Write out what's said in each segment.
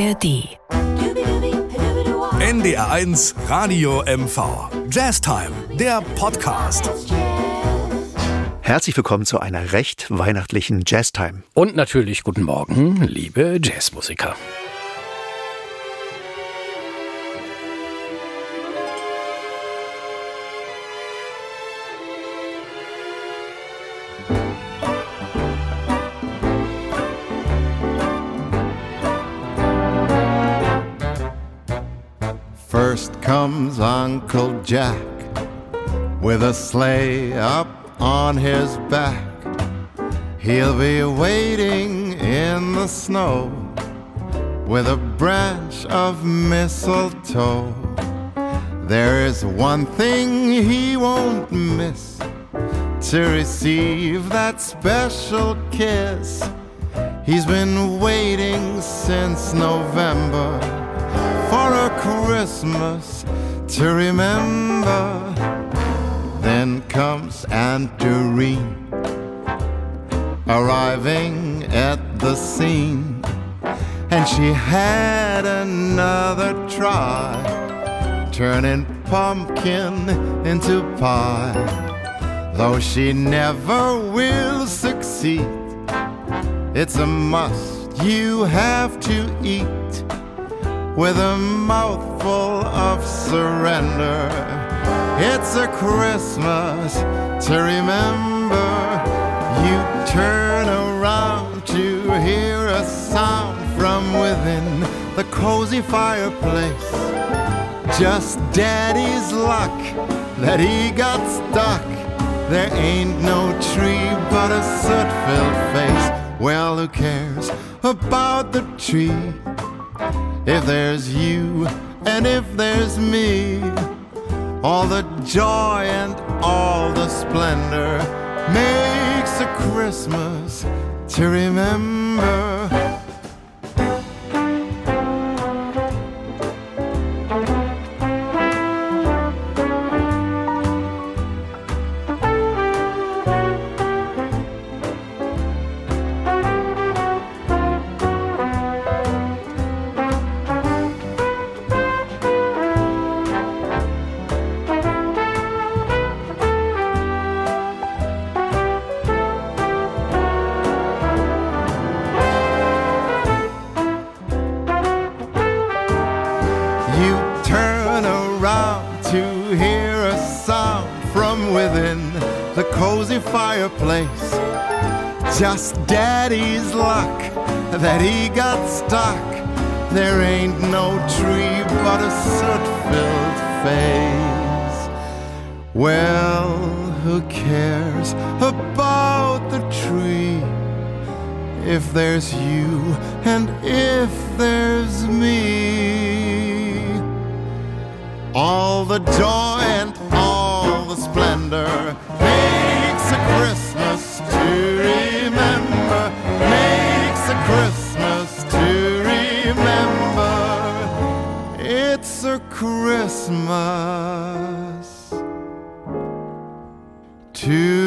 ARD. NDR1 Radio MV. Jazztime, der Podcast. Herzlich willkommen zu einer recht weihnachtlichen Jazztime. Und natürlich guten Morgen, liebe Jazzmusiker. Comes Uncle Jack with a sleigh up on his back. He'll be waiting in the snow with a branch of mistletoe. There is one thing he won't miss to receive that special kiss. He's been waiting since November Christmas to remember. Then comes Aunt Doreen arriving at the scene, and she had another try, turning pumpkin into pie. Though she never will succeed, it's a must you have to eat with a mouthful of surrender. It's a Christmas to remember. You turn around to hear a sound from within the cozy fireplace. Just daddy's luck that he got stuck. There ain't no tree but a soot filled face. Well, who cares about the tree? If there's you and if there's me, all the joy and all the splendor makes a Christmas to remember. It's a Christmas to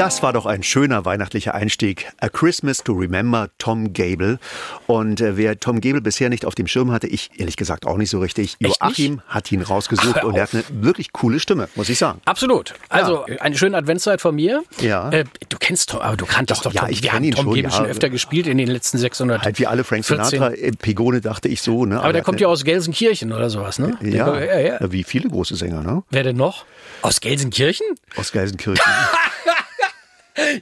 Das war doch ein schöner weihnachtlicher Einstieg. A Christmas to Remember, Tom Gable. Und äh, wer Tom Gable bisher nicht auf dem Schirm hatte, ich ehrlich gesagt auch nicht so richtig. Echt Joachim hat ihn rausgesucht Ach, und er hat eine wirklich coole Stimme, muss ich sagen. Absolut. Also eine schöne Adventszeit von mir. Ja. Äh, du kennst Tom, aber du kanntest doch, ja, Tom. ich Wir haben ihn Tom schon, Gable ja. schon öfter gespielt in den letzten 600. Halt wie alle Frank 14. Sinatra, äh, Pegone dachte ich so. Ne? Aber der kommt ja aus Gelsenkirchen oder sowas, ne? Kommt- Ja, ja, ja. wie viele große Sänger, ne? Wer denn noch? Aus Gelsenkirchen? Aus Gelsenkirchen.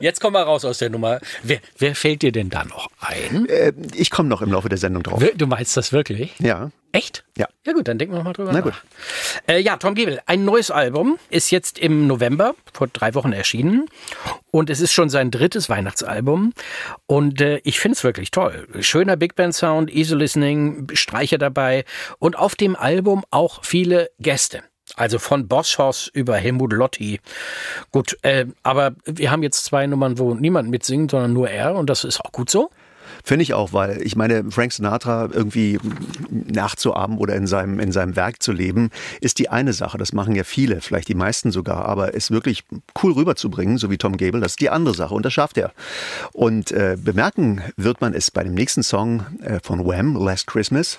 Jetzt komm mal raus aus der Nummer. Wer, wer fällt dir denn da noch ein? äh, ich komme noch im Laufe der Sendung drauf. Du meinst das wirklich? Ja. Echt? Ja. Ja gut, dann denken wir noch mal drüber Na nach. gut. Äh, ja, Tom Gebel, ein neues Album ist jetzt im November, vor drei Wochen erschienen. Und es ist schon sein drittes Weihnachtsalbum. Und äh, ich finde es wirklich toll. Schöner Big Band Sound, Easy Listening, Streicher dabei. Und auf dem Album auch viele Gäste. Also von Boschhaus über Helmut Lotti. Gut, äh, aber wir haben jetzt zwei Nummern, wo niemand mitsingt, sondern nur er. Und das ist auch gut so. Finde ich auch, weil ich meine, Frank Sinatra irgendwie nachzuahmen oder in seinem, in seinem Werk zu leben, ist die eine Sache. Das machen ja viele, vielleicht die meisten sogar, aber es wirklich cool rüberzubringen, so wie Tom Gable, das ist die andere Sache und das schafft er. Und äh, bemerken wird man es bei dem nächsten Song äh, von Wham, Last Christmas.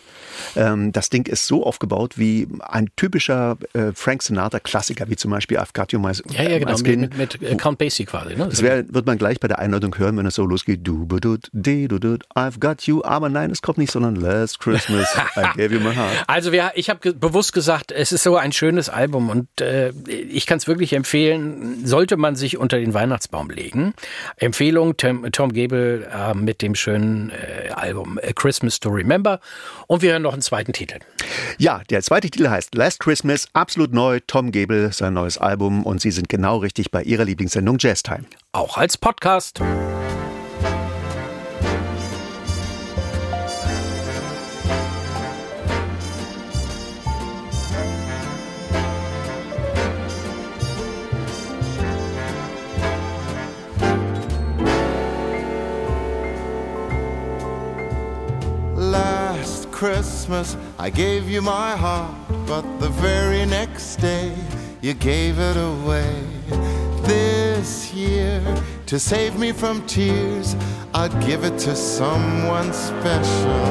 Ähm, das Ding ist so aufgebaut wie ein typischer äh, Frank Sinatra-Klassiker, wie zum Beispiel I've Got You My, Ja, ja, genau, Skin. mit, mit, mit Count Basie quasi. Ne? Das wär, wird man gleich bei der Einleitung hören, wenn es so losgeht. Du, du, du, du, du, I've got you. Aber nein, es kommt nicht, sondern Last Christmas, I gave you my heart. Also wir, ich habe ge bewusst gesagt, es ist so ein schönes Album und äh, ich kann es wirklich empfehlen, sollte man sich unter den Weihnachtsbaum legen. Empfehlung Tom, Tom Gable äh, mit dem schönen äh, Album A Christmas to Remember und wir hören noch einen zweiten Titel. Ja, der zweite Titel heißt Last Christmas, absolut neu. Tom Gable, sein neues Album und Sie sind genau richtig bei Ihrer Lieblingssendung Jazz Time. Auch als Podcast. Christmas I gave you my heart, but the very next day you gave it away. This year, to save me from tears, I'll give it to someone special.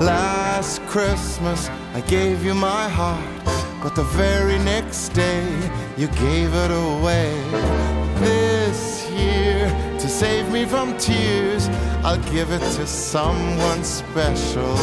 Last Christmas I gave you my heart, but the very next day you gave it away. This year, to save me from tears, I'll give it to someone special.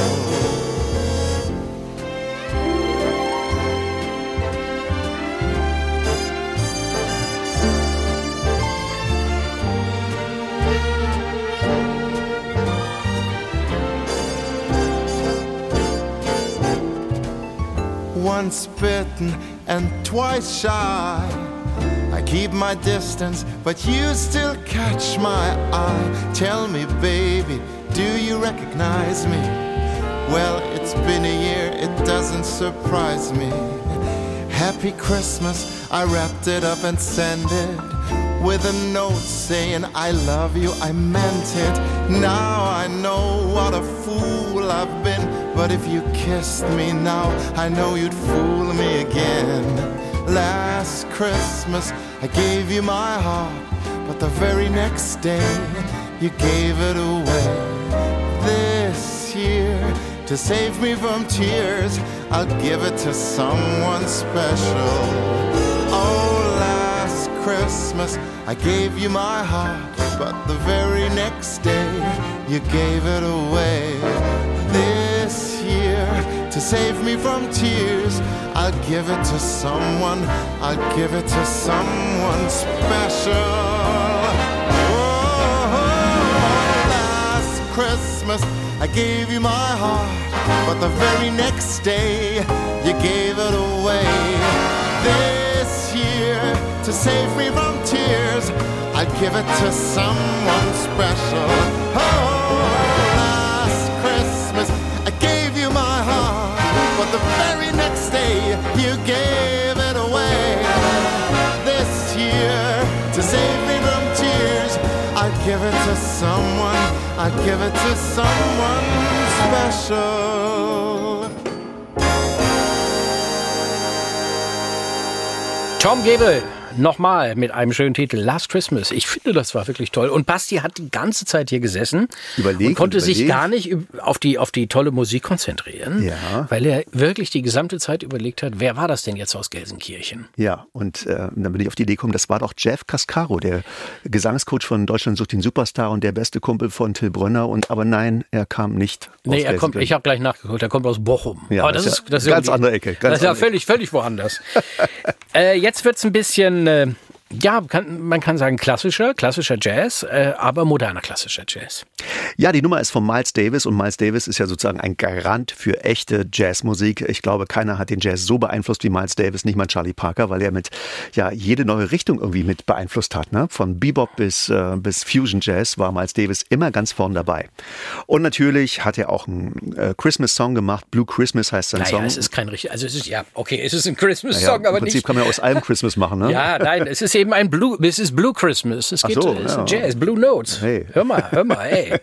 Once bitten and twice shy. I keep my distance, but you still catch my eye. Tell me, baby, do you recognize me? Well, it's been a year, it doesn't surprise me. Happy Christmas, I wrapped it up and sent it with a note saying, I love you, I meant it. Now I know what a fool I've been, but if you kissed me now, I know you'd fool me again. Last Christmas, I gave you my heart, but the very next day, you gave it away. This year, to save me from tears, I'll give it to someone special. Oh, last Christmas, I gave you my heart, but the very next day, you gave it away. To save me from tears, I'll give it to someone, I'll give it to someone special. Oh, last Christmas, I gave you my heart, but the very next day, you gave it away. This year, to save me from tears, I'd give it to someone special. Oh, give it to someone special. Tom Gable, nochmal mit einem schönen Titel, Last Christmas. Ich finde, das war wirklich toll. Und Basti hat die ganze Zeit hier gesessen Überlegt und konnte und sich gar nicht auf die, auf die tolle Musik konzentrieren, Ja. weil er wirklich die gesamte Zeit überlegt hat, wer war das denn jetzt aus Gelsenkirchen? Ja, und äh, dann bin ich auf die Idee gekommen, das war doch Jeff Cascaro, der Gesangscoach von Deutschland sucht den Superstar und der beste Kumpel von Till Brönner. Und aber nein, er kam nicht. aus Nee, er kommt, ich habe gleich nachgeguckt, er kommt aus Bochum. Ja, Aber das das ist ja das ist ganz andere Ecke, ganz das ist ja völlig, völlig woanders. äh, jetzt wird's ein bisschen, äh, ja, kann, man kann sagen klassischer, klassischer Jazz, äh, aber moderner klassischer Jazz. Ja, die Nummer ist von Miles Davis und Miles Davis ist ja sozusagen ein Garant für echte Jazzmusik. Ich glaube, keiner hat den Jazz so beeinflusst wie Miles Davis, nicht mal Charlie Parker, weil er mit ja jede neue Richtung irgendwie mit beeinflusst hat. Ne? Von Bebop bis, äh, bis Fusion Jazz war Miles Davis immer ganz vorn dabei. Und natürlich hat er auch einen äh, Christmas-Song gemacht. Blue Christmas heißt sein Naja, Song. es ist kein richtig, also es ist ja, okay, es ist ein ja, Christmas-Song, Im aber Prinzip nicht. kann man ja aus allem Christmas machen. Ne? Ja, nein, es ist eben eben ein Blue, es ist Blue Christmas. Es geht so, es ja. Jazz, Blue Notes. Hey. Hör mal, hör mal, ey.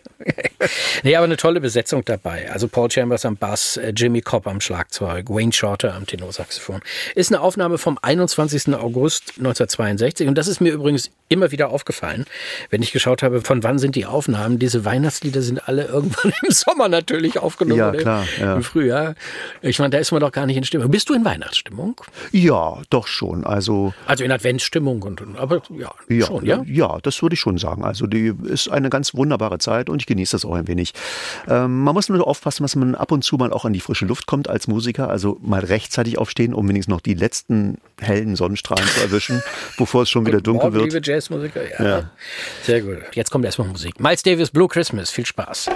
nee, aber eine tolle Besetzung dabei. Also Paul Chambers am Bass, äh, Jimmy Cobb am Schlagzeug, Wayne Shorter am Tenorsaxophon. Ist eine Aufnahme vom 21. August 1962 und das ist mir übrigens immer wieder aufgefallen, wenn ich geschaut habe, von wann sind die Aufnahmen. Diese Weihnachtslieder sind alle irgendwann im Sommer natürlich aufgenommen. Ja, oder klar, ja. Im Frühjahr. Ich meine, da ist man doch gar nicht in Stimmung. Bist du in Weihnachtsstimmung? Ja, doch schon. Also Also in Adventsstimmung und, und aber ja, ja, schon, ja. ja, das würde ich schon sagen. Also die ist eine ganz wunderbare Zeit und ich genieße das auch ein wenig. Ähm, man muss nur aufpassen, dass man ab und zu mal auch an die frische Luft kommt als Musiker. Also mal rechtzeitig aufstehen, um wenigstens noch die letzten hellen Sonnenstrahlen zu erwischen, bevor es schon wieder dunkel Morgen, wird. liebe Jazzmusiker, ja. Ja. Sehr gut. Jetzt kommt erstmal Musik. Miles Davis, Blue Christmas. Viel Spaß.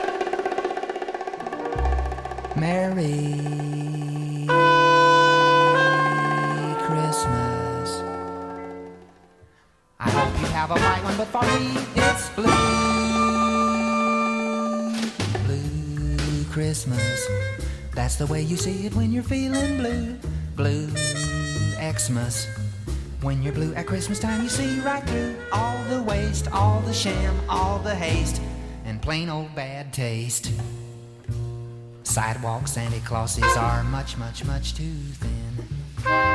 Merry have a white one, but for me it's blue. Blue Christmas. That's the way you see it when you're feeling blue. Blue Xmas. When you're blue at Christmas time, you see right through all the waste, all the sham, all the haste, and plain old bad taste. Sidewalk Santa Clauses are much, much, much too thin.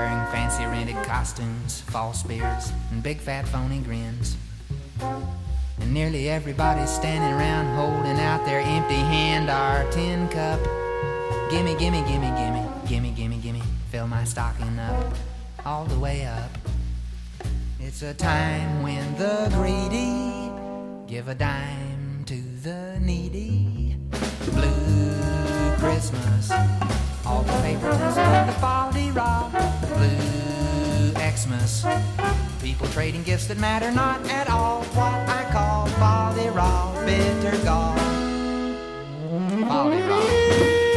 Wearing fancy rented costumes, false beards, and big fat phony grins. And nearly everybody's standing around holding out their empty hand or tin cup. Gimme, gimme, gimme, gimme, gimme, gimme, gimme, fill my stocking up, all the way up. It's a time when the greedy give a dime to the needy. Blue Christmas, all the paper tinsel and the folly rob. Blue Xmas, people trading gifts that matter not at all. What I call folly rob, bitter gall. Folly rob.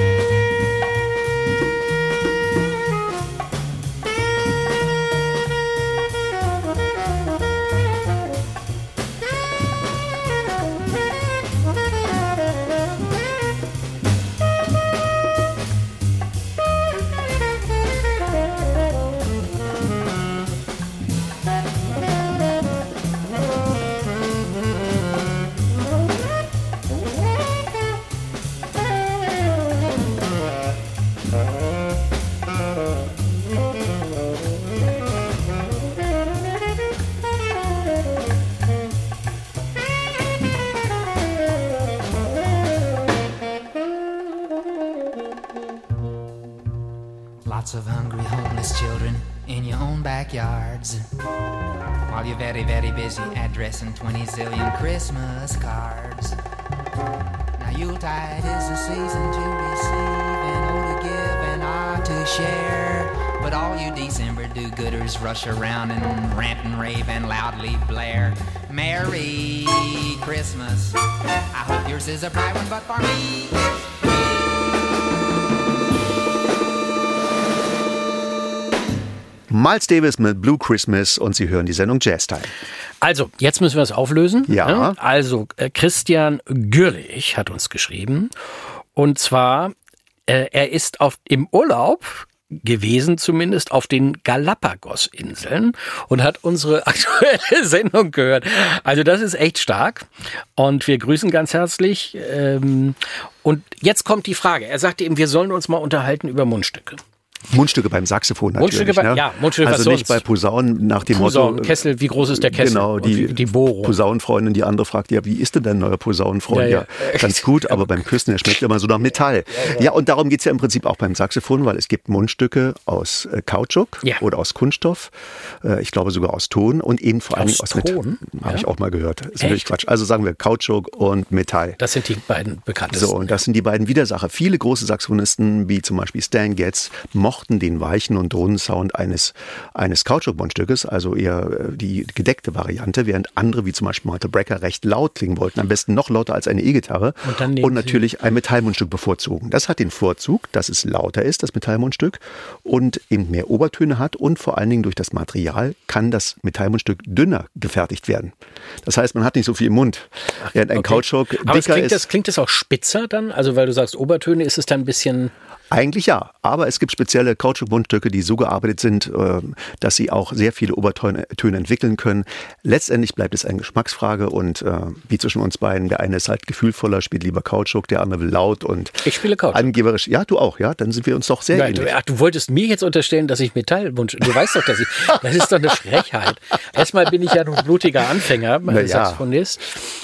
Addressing 20 zillion Christmas cards. Now, Yuletide is the season to receive and oh to give and ah to share. But all you December do gooders rush around and rant and rave and loudly blare. Merry Christmas. I hope yours is a bright one, but for me, Miles Davis mit Blue Christmas und Sie hören die Sendung Jazz Time. Also, jetzt müssen wir es auflösen. Ja. Also, äh, Christian Gürlich hat uns geschrieben. Und zwar, äh, er ist auf, im Urlaub gewesen, zumindest auf den Galapagos-Inseln und hat unsere aktuelle Sendung gehört. Also das ist echt stark und wir grüßen ganz herzlich. Ähm, und jetzt kommt die Frage. Er sagte eben, wir sollen uns mal unterhalten über Mundstücke. Mundstücke beim Saxophon natürlich. Mundstücke bei- ne? ja, Mundstücke, Also nicht bei Posaunen nach dem Posaunen, Motto. Kessel, wie groß ist der Kessel? Genau, die, die Bohrung. Posaunenfreundin, die andere fragt, ja, wie ist denn dein neuer Posaunenfreund? Ja, Ja, ganz gut, aber beim Küssen, der schmeckt immer so nach Metall. Ja, und darum geht's ja im Prinzip auch beim Saxophon, weil es gibt Mundstücke aus äh, Kautschuk oder aus Kunststoff, äh, ich glaube sogar aus Ton und eben vor allem Aus aus Ton? Metall. Habe ich auch mal gehört. Ist natürlich Echt? Quatsch. Also sagen wir Kautschuk und Metall. Das sind die beiden bekanntesten. So, und das sind die beiden Widersacher. Viele große Saxophonisten, wie zum Beispiel Stan Getz, mochten den weichen und runden Sound eines, eines Kautschukmundstückes, also eher äh, die gedeckte Variante, während andere, wie zum Beispiel Michael Brecker, recht laut klingen wollten. Am besten noch lauter als eine E-Gitarre. Und Und natürlich ein Metallmundstück bevorzugen. Das hat den Vorzug, dass es lauter ist, das Metallmundstück, und eben mehr Obertöne hat und vor allen Dingen durch das Material kann das Metallmundstück dünner gefertigt werden. Das heißt, man hat nicht so viel im Mund. Während ein Okay. Kautschuk Aber dicker klingt, ist. das, klingt das auch spitzer dann? Also weil du sagst Obertöne, ist es dann ein bisschen... Eigentlich ja, aber es gibt spezielle Kautschuk-Mundstücke, die so gearbeitet sind, äh, dass sie auch sehr viele Obertöne Töne entwickeln können. Letztendlich bleibt es eine Geschmacksfrage und äh, wie zwischen uns beiden, der eine ist halt gefühlvoller, spielt lieber Kautschuk, der andere will laut und Ich spiele Kautschuk. angeberisch. Ja, du auch, ja, dann sind wir uns doch sehr Nein, ähnlich. du, ach, du wolltest mir jetzt unterstellen, dass ich Metallwunsch. Du weißt doch, dass ich. Das ist doch eine Frechheit. Erstmal bin ich ja noch ein blutiger Anfänger, Na ja. Saxophonist.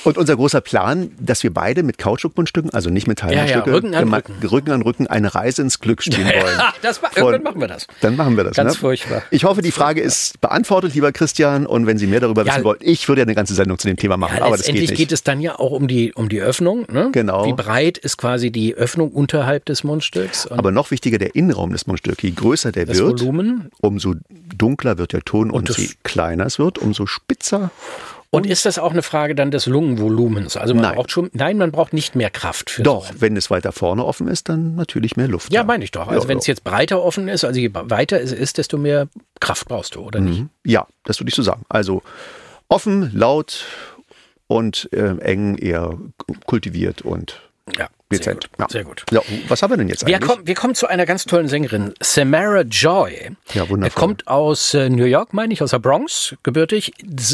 Und unser großer Plan, dass wir beide mit Kautschuk-Mundstücken, also nicht Metallmundstücke, Ja, ja, Rücken an Rücken. Rücken an Rücken eine Reise ins Glück spielen wollen. Das Von- irgendwann machen wir das. Dann machen wir das. Ganz ne? furchtbar. Ich hoffe, die Frage ist beantwortet, lieber Christian. Und wenn Sie mehr darüber Ja. wissen wollen, ich würde ja eine ganze Sendung zu dem Thema machen, Ja, aber das geht letztendlich nicht. geht, es dann ja auch um die, um die Öffnung. Ne? Genau. Wie breit ist quasi die Öffnung unterhalb des Mundstücks? Und aber noch wichtiger der Innenraum des Mundstücks. Je größer der wird, Volumen. umso dunkler wird der Ton und, das- je kleiner es wird, umso spitzer. Und ist das auch eine Frage dann des Lungenvolumens? Also man Nein. braucht schon, nein, man braucht nicht mehr Kraft für Doch, wenn es weiter vorne offen ist, dann natürlich mehr Luft. Ja, meine ich doch. Also Ja, wenn es jetzt breiter offen ist, also je weiter es ist, desto mehr Kraft brauchst du, oder nicht? Ja, das würde ich so sagen. Also offen, laut und äh, eng eher kultiviert und Ja, sehr dezent. gut. Ja. Sehr gut. Ja, was haben wir denn jetzt Wir eigentlich? kommen, wir kommen zu einer ganz tollen Sängerin, Samara Joy. Ja, wundervoll. Er kommt aus äh, New York, meine ich, aus der Bronx, gebürtig,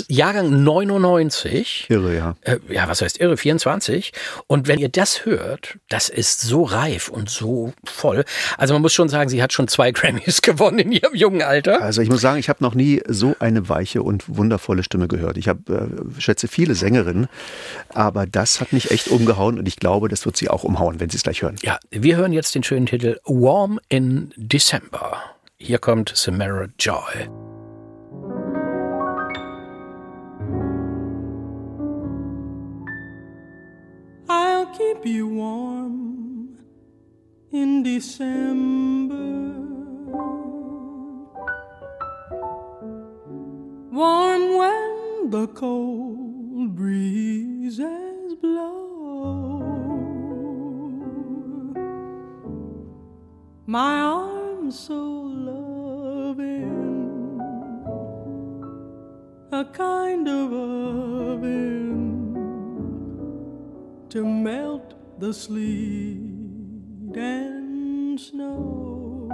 Jahrgang 99. Irre, ja. Äh, ja, was heißt irre, 24. Und wenn ihr das hört, das ist so reif und so voll. Also man muss schon sagen, sie hat schon zwei Grammys gewonnen in ihrem jungen Alter. Also ich muss sagen, ich habe noch nie so eine weiche und wundervolle Stimme gehört. Ich habe, äh, schätze viele Sängerinnen, aber das hat mich echt umgehauen und ich glaube, das wird sie auch umhauen, wenn sie es gleich hören. Ja, wir hören jetzt den schönen Titel Warm in December. Hier kommt Samara Joy. I'll keep you warm in December. Warm when the cold breezes blow. My arms so loving, a kind of oven to melt the sleet and snow.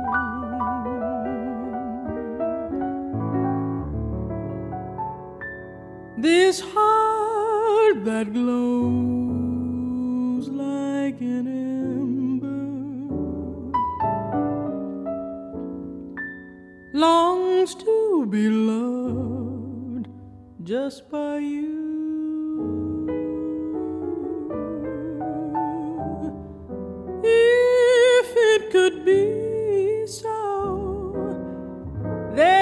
This heart that glows like an longs to be loved just by you. If it could be so, then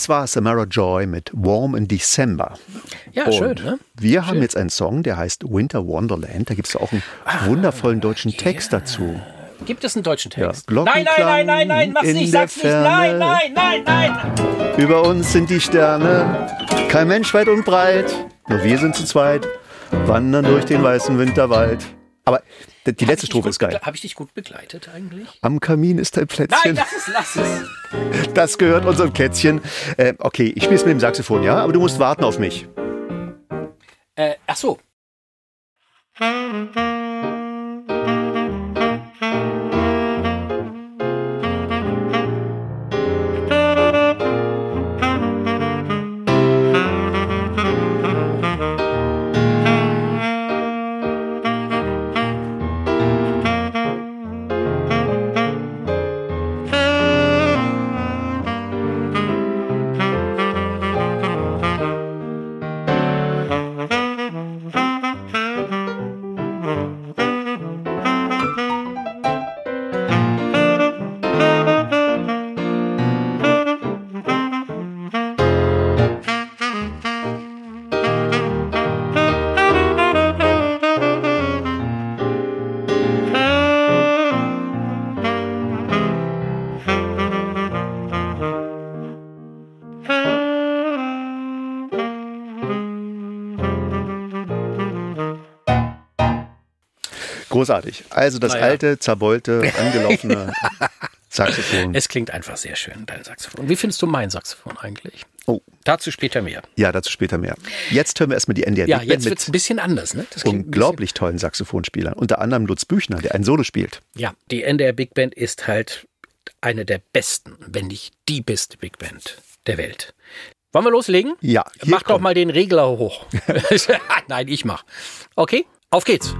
Das war Samara Joy mit Warm in December. Ja, Und schön, ne? Wir haben jetzt einen Song, der heißt Winter Wonderland. Da gibt es auch einen Ah, wundervollen deutschen Text dazu. Gibt es einen deutschen Ja, Text? nein, nein, Glockenklang nein, nein, nein, mach's nicht, sag's nicht, nein, nein, nein, nein. Über uns sind die Sterne, kein Mensch weit und breit, nur wir sind zu zweit, wandern durch den weißen Winterwald. Die letzte Strophe ist geil. Habe ich dich gut begleitet eigentlich? Am Kamin ist ein Nein, Plätzchen. lass es, lass es. Das gehört unserem Kätzchen. Äh, okay, ich spiel's mit dem Saxophon, ja? Aber du musst warten auf mich. Äh, ach so. Großartig. Also das Naja. alte, zerbeulte, angelaufene Saxophon. Es klingt einfach sehr schön, dein Saxophon. Wie findest du mein Saxophon eigentlich? Oh, Dazu später mehr. ja, dazu später mehr. Jetzt hören wir erstmal die NDR Ja, Big Band jetzt wird es ein mit bisschen anders, ne? Das klingt ein unglaublich tollen Saxophonspielern. Unter anderem Lutz Büchner, der ein Solo spielt. Ja, die NDR Big Band ist halt eine der besten, wenn nicht die beste Big Band der Welt. Wollen wir loslegen? Ja, Mach doch kommt- mal den Regler hoch. Nein, ich mach. Okay, auf geht's.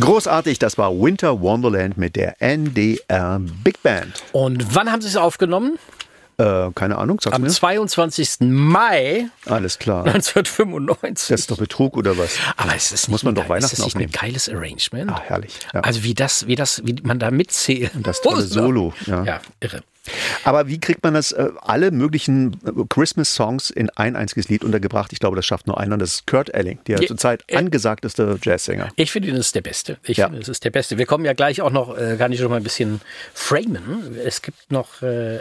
Großartig, das war Winter Wonderland mit der NDR Big Band. Und wann haben Sie es aufgenommen? Äh, keine Ahnung, sag's Am mir. 22. Mai Alles klar. 1995. Das ist doch Betrug oder was? Aber es ist Muss man doch Weihnachten ist das nicht aufnehmen. ein geiles Arrangement? Ah, herrlich. Ja. Also wie das, wie das, wie man da mitzählt. das tolle Solo, ja. Ja, irre. Aber wie kriegt man das, äh, alle möglichen äh, Christmas-Songs in ein einziges Lied untergebracht? Ich glaube, das schafft nur einer, und das ist Kurt Elling, der Ja, zurzeit äh, angesagteste Jazzsänger. Ich finde, das ist der Beste. Ich Ja. finde, das ist der Beste. Wir kommen ja gleich auch noch, äh, kann ich schon mal ein bisschen framen. Es gibt noch äh, äh,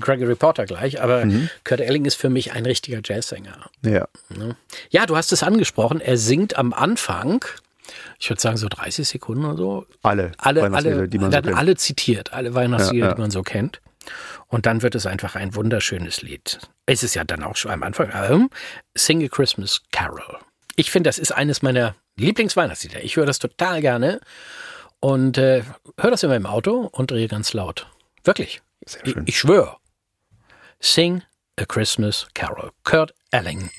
Gregory Porter gleich, aber Mhm. Kurt Elling ist für mich ein richtiger Jazzsänger. Ja. Ja, du hast es angesprochen. Er singt am Anfang, ich würde sagen so 30 Sekunden oder so. Alle Alle, alle, die man so dann kennt. alle zitiert, alle Weihnachtslieder, Ja, ja. die man so kennt. Und dann wird es einfach ein wunderschönes Lied. Es ist ja dann auch schon am Anfang. Ähm, Sing a Christmas Carol. Ich finde, das ist eines meiner Lieblingsweihnachtslieder. Ich höre das total gerne und äh, höre das immer im Auto und drehe ganz laut. Wirklich. Sehr Ich, schön. ich schwöre. Sing a Christmas Carol. Kurt Elling.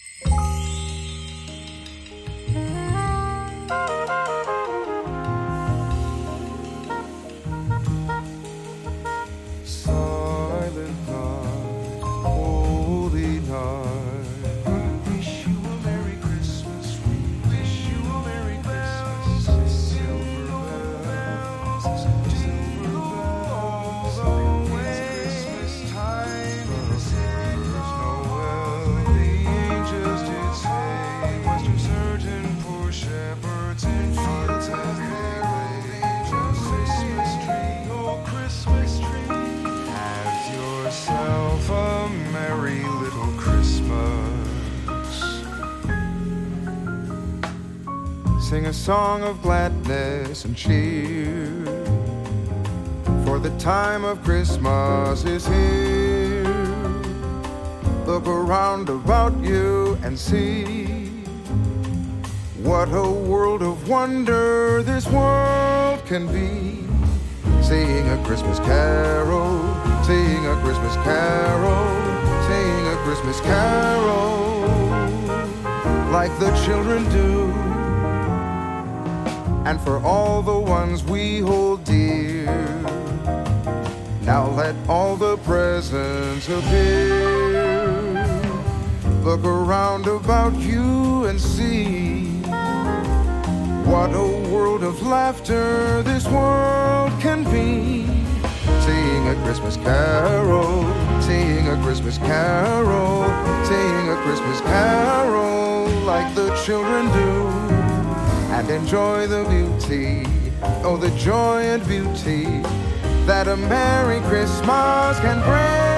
Sing a song of gladness and cheer. For the time of Christmas is here. Look around about you and see what a world of wonder this world can be. Sing a Christmas carol, sing a Christmas carol, sing a Christmas carol, like the children do. And for all the ones we hold dear, now let all the presents appear. Look around about you and see what a world of laughter this world can be. Sing a Christmas carol, sing a Christmas carol, sing a Christmas carol like the children do. And enjoy the beauty, oh, the joy and beauty that a Merry Christmas can bring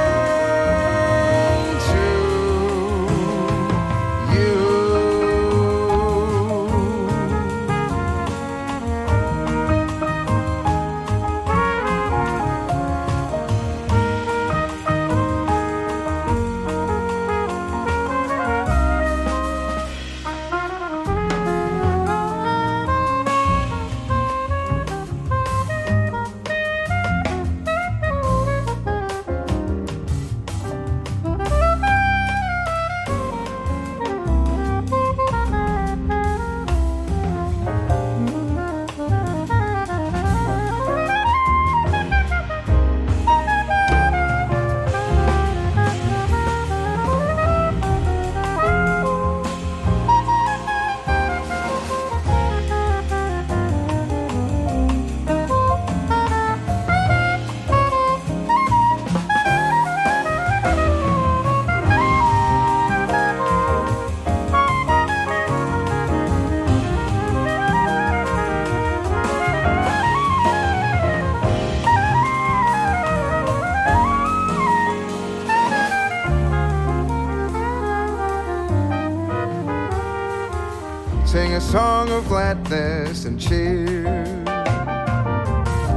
song of gladness and cheer.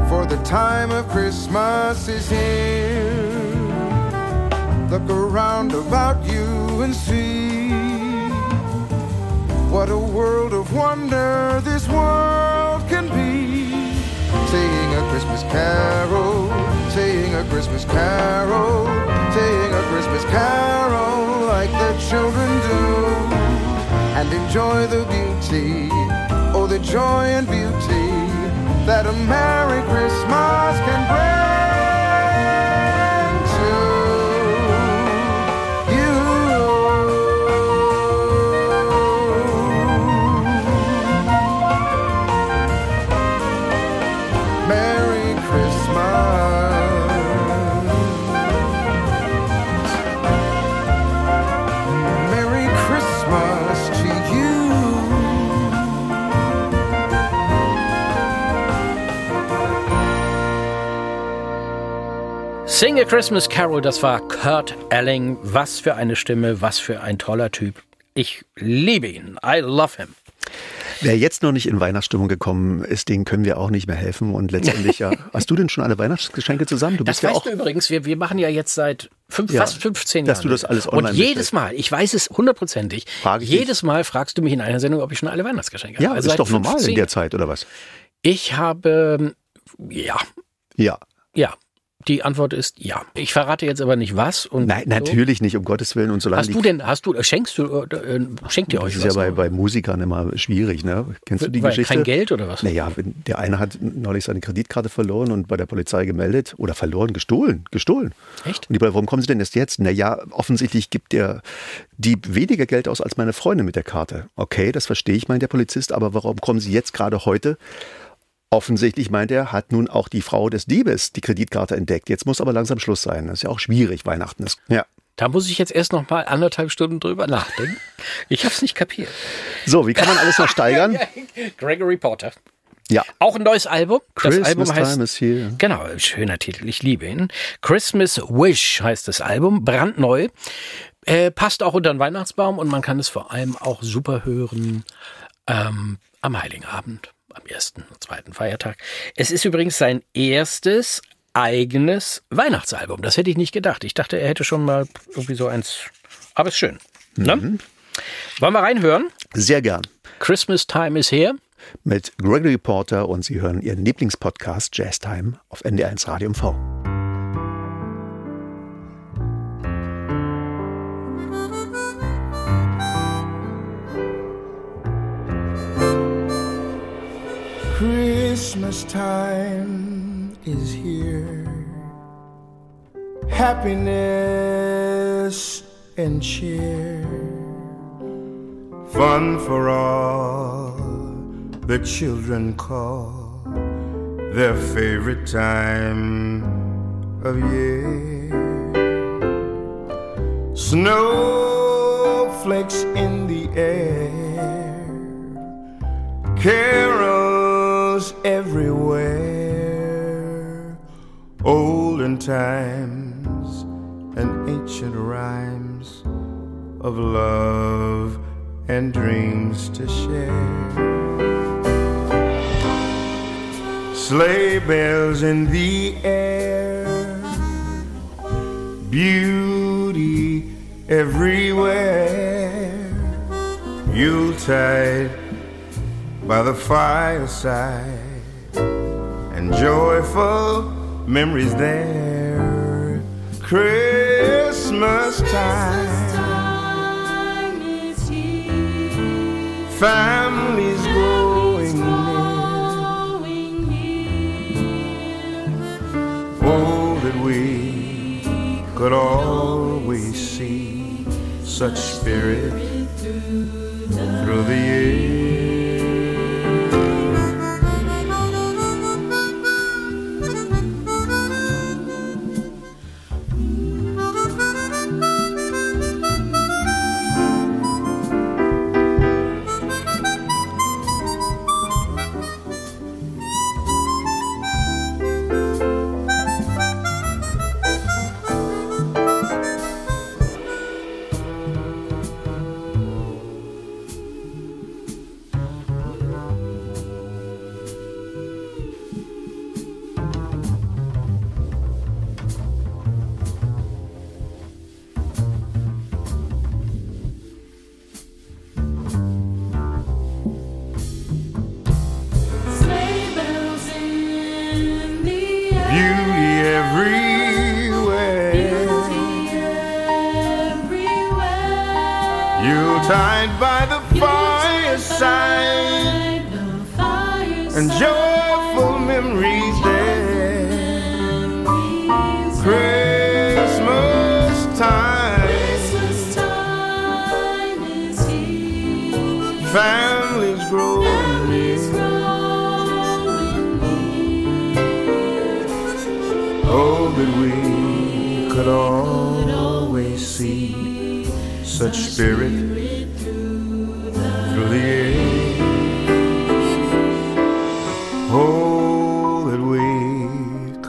For the time of Christmas is here. Look around about you and see what a world of wonder this world can be. Sing a Christmas carol, sing a Christmas carol, sing a Christmas carol like the children do and enjoy the beauty, oh, the joy and beauty that a Merry Christmas can bring Sing a Christmas Carol, das war Kurt Elling. Was für eine Stimme, was für ein toller Typ. Ich liebe ihn. I love him. Wer jetzt noch nicht in Weihnachtsstimmung gekommen ist, den können wir auch nicht mehr helfen. Und letztendlich ja. Hast du denn schon alle Weihnachtsgeschenke zusammen? Du Das bist ja weißt auch. du übrigens, wir, wir machen ja jetzt seit fünf, Ja, fast 15 Jahren. dass du das alles online Und jedes bestellst. Mal, ich weiß es hundertprozentig, jedes Mal fragst du mich in einer Sendung, ob ich schon alle Weihnachtsgeschenke Ja, habe. ist doch normal in 15 der Zeit, oder was? Ich habe, ja, Ja. ja. Die Antwort ist ja. Ich verrate jetzt aber nicht was. Und Nein, so. natürlich nicht, um Gottes Willen. Und solange Hast die du denn, hast du, schenkst du, äh, schenkt ihr euch Das ist was? ja bei, bei Musikern immer schwierig, ne? Kennst du die Weil Geschichte? kein Geld oder was? Naja, der eine hat neulich seine Kreditkarte verloren und bei der Polizei gemeldet oder verloren, gestohlen, gestohlen. Echt? Und die warum kommen Sie denn erst jetzt? Naja, offensichtlich gibt der Dieb weniger Geld aus als meine Freundin mit der Karte. Okay, das verstehe ich, meint der Polizist, aber warum kommen Sie jetzt gerade heute? Offensichtlich meint er, hat nun auch die Frau des Diebes die Kreditkarte entdeckt. Jetzt muss aber langsam Schluss sein. Das ist ja auch schwierig, Weihnachten ist. Ja. Da muss ich jetzt erst noch mal anderthalb Stunden drüber nachdenken. Ich habe es nicht kapiert. So, wie kann man alles noch steigern? Gregory Porter. Ja. Auch ein neues Album. Das Christmas Album heißt time is here. Genau, schöner Titel, ich liebe ihn. Christmas Wish heißt das Album, brandneu. Äh, passt auch unter den Weihnachtsbaum und man kann es vor allem auch super hören ähm, am Heiligen Abend, am ersten und zweiten Feiertag. Es ist übrigens sein erstes eigenes Weihnachtsalbum. Das hätte ich nicht gedacht. Ich dachte, er hätte schon mal irgendwie so eins. Aber ist schön. Ne? Wollen wir reinhören? Sehr gern. Christmas Time is here. mit Gregory Porter und Sie hören Ihren Lieblingspodcast Jazz Time auf NDR1 Radio MV. Christmas time is here. Happiness and cheer. Fun for all the children call their favorite time of year. Snowflakes in the air carols everywhere, olden times and ancient rhymes of love and dreams to share. Sleigh bells in the air, beauty everywhere. Yuletide by the fireside and joyful memories there. Christmas time, families growing near. Oh, that we could always see such spirit through the year.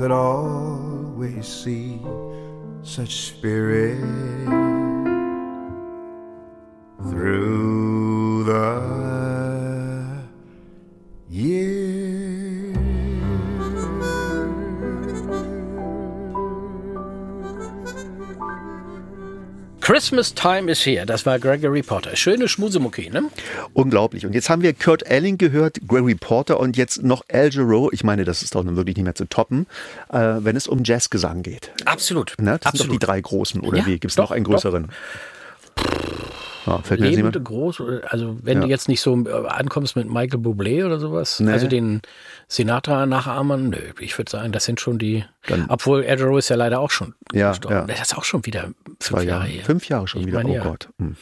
Could always see such spirit Christmas Time is Here, das war Gregory Potter. Schöne Schmusemucki, ne? Unglaublich. Und jetzt haben wir Kurt Elling gehört, Gregory Porter und jetzt noch Al Jarreau. Ich meine, das ist doch nun wirklich nicht mehr zu toppen, äh, wenn es um Jazzgesang geht. Absolut. Ne? Das sind doch Absolut. die drei großen, oder Ja, wie? Gibt es noch einen doch. Ja, fällt Lebende groß, also wenn Ja. du jetzt nicht so äh, ankommst mit Michael Bublé oder sowas, Nee. also den Sinatra-Nachahmern, nö, ich würde sagen, das sind schon die, Dann- obwohl Adderall ist ja leider auch schon Ja, gestorben. ja. Das ist auch schon wieder fünf Zwei Jahre Jahre. her. Fünf Jahre schon Ich wieder. meine, oh. Gott. Hm.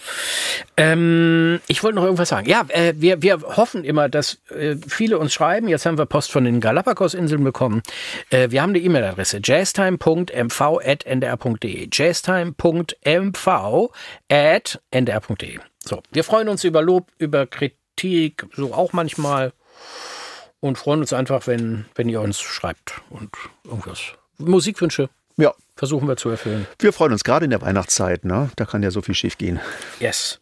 Ähm, ich wollte noch irgendwas sagen. Ja, äh, wir, wir hoffen immer, dass äh, viele uns schreiben. Jetzt haben wir Post von den Galapagos-Inseln bekommen. Äh, wir haben eine E-Mail-Adresse jazztime.mv.ndr.de. jazztime.mv.ndr.de. So, wir freuen uns über Lob, über Kritik, so auch manchmal. Und freuen uns einfach, wenn, wenn ihr uns schreibt und irgendwas. Musikwünsche Ja, versuchen wir zu erfüllen. wir freuen uns gerade in der Weihnachtszeit. Ne? Da kann ja so viel schief gehen. Yes.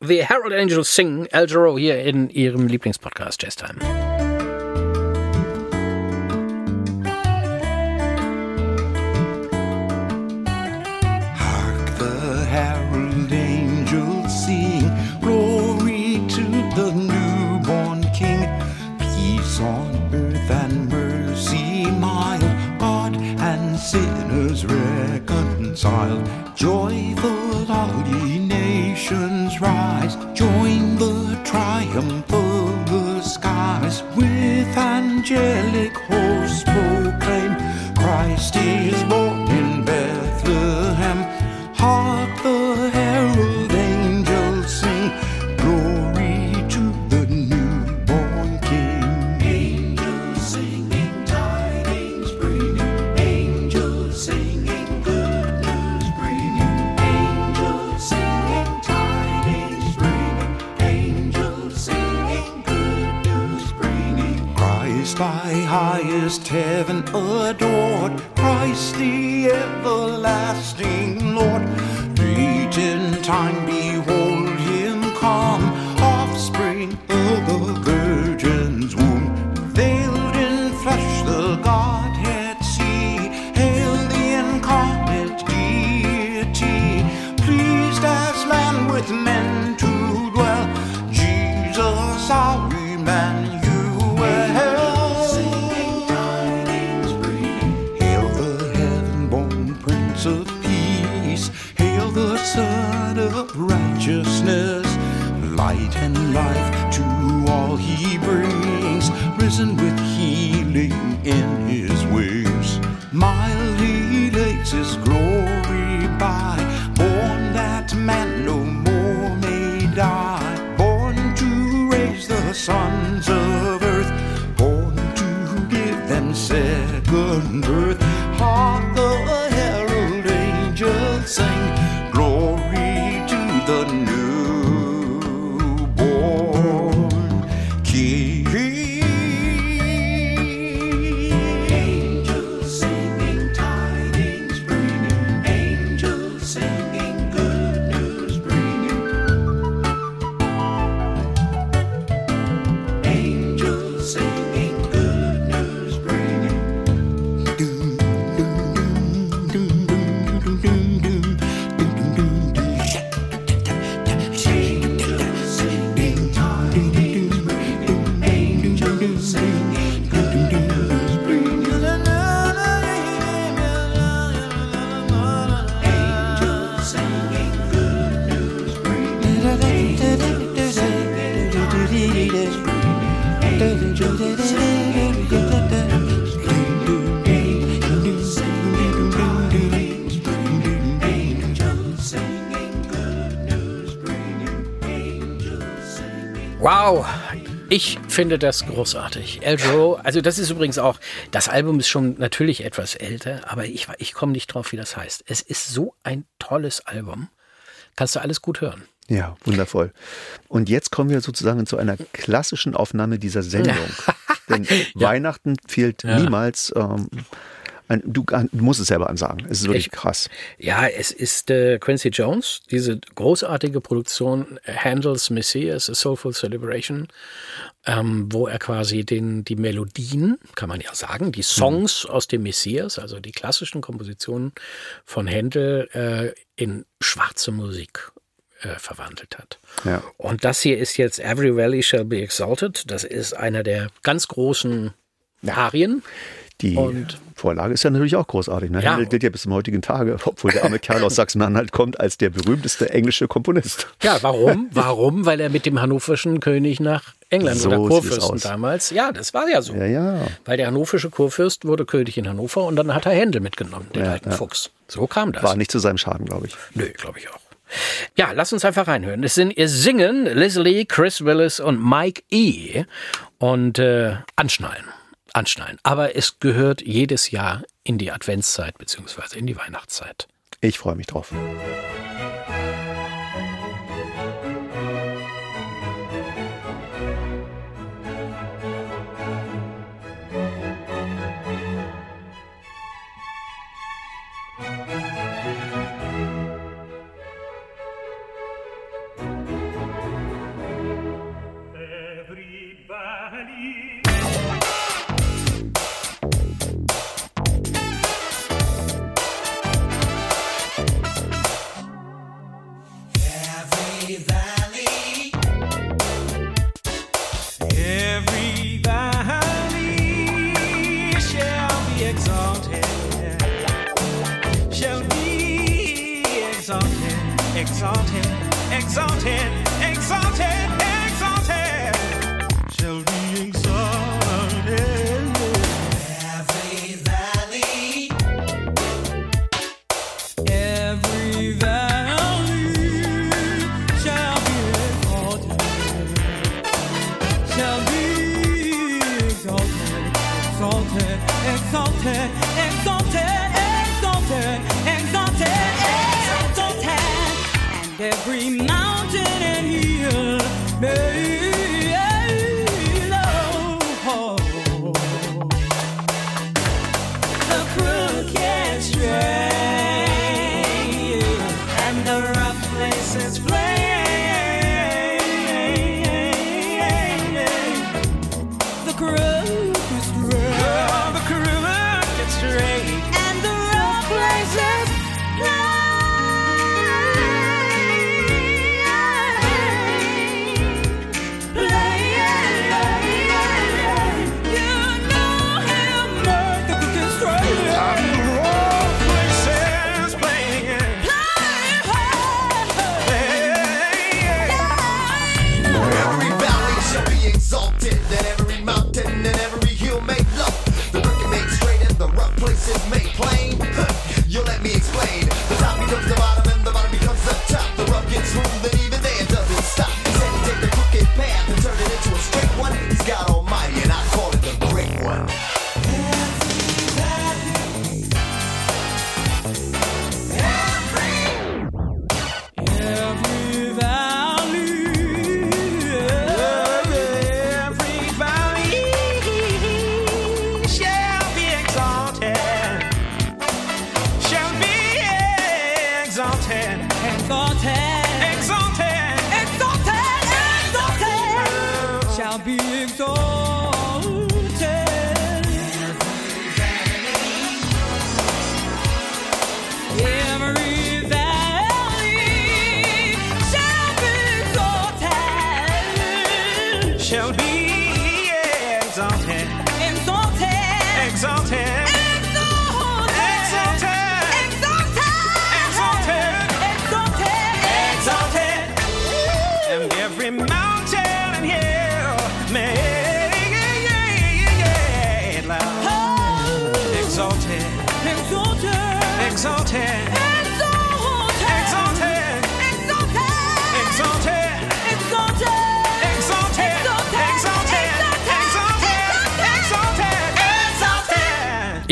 The Harold Angels singen El Giro hier in ihrem Lieblingspodcast Jazz sinners reconciled. Joyful second birth. Hark the herald angels sing. Wow, ich finde das großartig. El Giro, also das ist übrigens auch, das Album ist schon natürlich etwas älter, aber ich, ich komme nicht drauf, wie das heißt. Es ist so ein tolles Album. Kannst du alles gut hören. Ja, wundervoll. Und jetzt kommen wir sozusagen zu einer klassischen Aufnahme dieser Sendung. Denn Weihnachten fehlt niemals. Ähm, du, musst es selber ansagen. Es ist wirklich Ich- krass. Ja, es ist äh, Quincy Jones, diese großartige Produktion äh, Handels Messias, A Soulful Celebration, ähm, wo er quasi den, die Melodien, kann man ja sagen, die Songs aus dem Messias, also die klassischen Kompositionen von Händel, äh, in schwarze Musik äh, verwandelt hat. Ja. Und das hier ist jetzt Every Valley Shall Be Exalted. Das ist einer der ganz großen Arien. Die Und- Vorlage ist ja natürlich auch großartig. Ne? Ja. Händel gilt ja bis zum heutigen Tage, obwohl der arme Kerl aus Sachsen-Anhalt kommt, als der berühmteste englische Komponist. Ja, warum? Warum? Weil er mit dem hannoverschen König nach England So oder Kurfürsten damals. Ja, das war ja so. Ja, ja. Weil der hannoversche Kurfürst wurde König in Hannover und dann hat er Händel mitgenommen, den Ja, alten ja. Fuchs. So kam das. War nicht zu seinem Schaden, glaube ich. Nö, glaube ich auch. Ja, lass uns einfach reinhören. Es sind ihr singen Leslie, Chris Willis und Mike E. Und äh, anschnallen. Anschnallen. Aber es gehört jedes Jahr in die Adventszeit beziehungsweise in die Weihnachtszeit. Ich freue mich drauf. Exalted,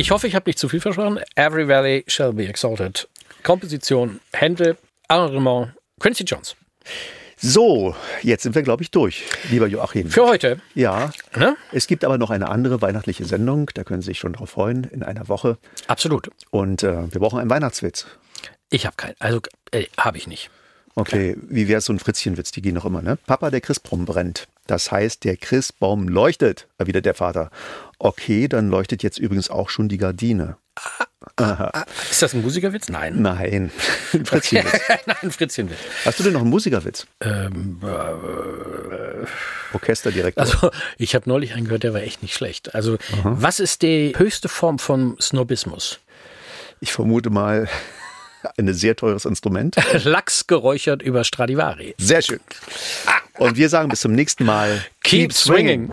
Ich hoffe, ich habe nicht zu viel versprochen. Every Valley shall be exalted. Komposition, Händel, Arrangement, Quincy Jones. So, jetzt sind wir, glaube ich, durch, lieber Joachim. Für heute. ja, Ne? es gibt aber noch eine andere weihnachtliche Sendung, da können Sie sich schon drauf freuen, in einer Woche. Absolut. Und äh, wir brauchen einen Weihnachtswitz. Ich habe keinen. Also, äh, habe ich nicht. Okay, wie wäre es so ein Fritzchenwitz? Die gehen noch immer, ne? Papa, der Christbaum brennt. Das heißt, der Christbaum leuchtet, erwidert der Vater. Okay, dann leuchtet jetzt übrigens auch schon die Gardine. Ist das ein Musikerwitz? Nein. Nein, ein Fritzchenwitz. Nein, Fritzchenwitz. Hast du denn noch einen Musikerwitz? Ähm, äh, Orchesterdirektor. also, ich habe neulich einen gehört, der war echt nicht schlecht. Also, was ist die höchste Form von Snobismus? Ich vermute mal ein sehr teures Instrument. Lachs geräuchert über Stradivari. Sehr schön. Und wir sagen bis zum nächsten Mal. Keep swinging.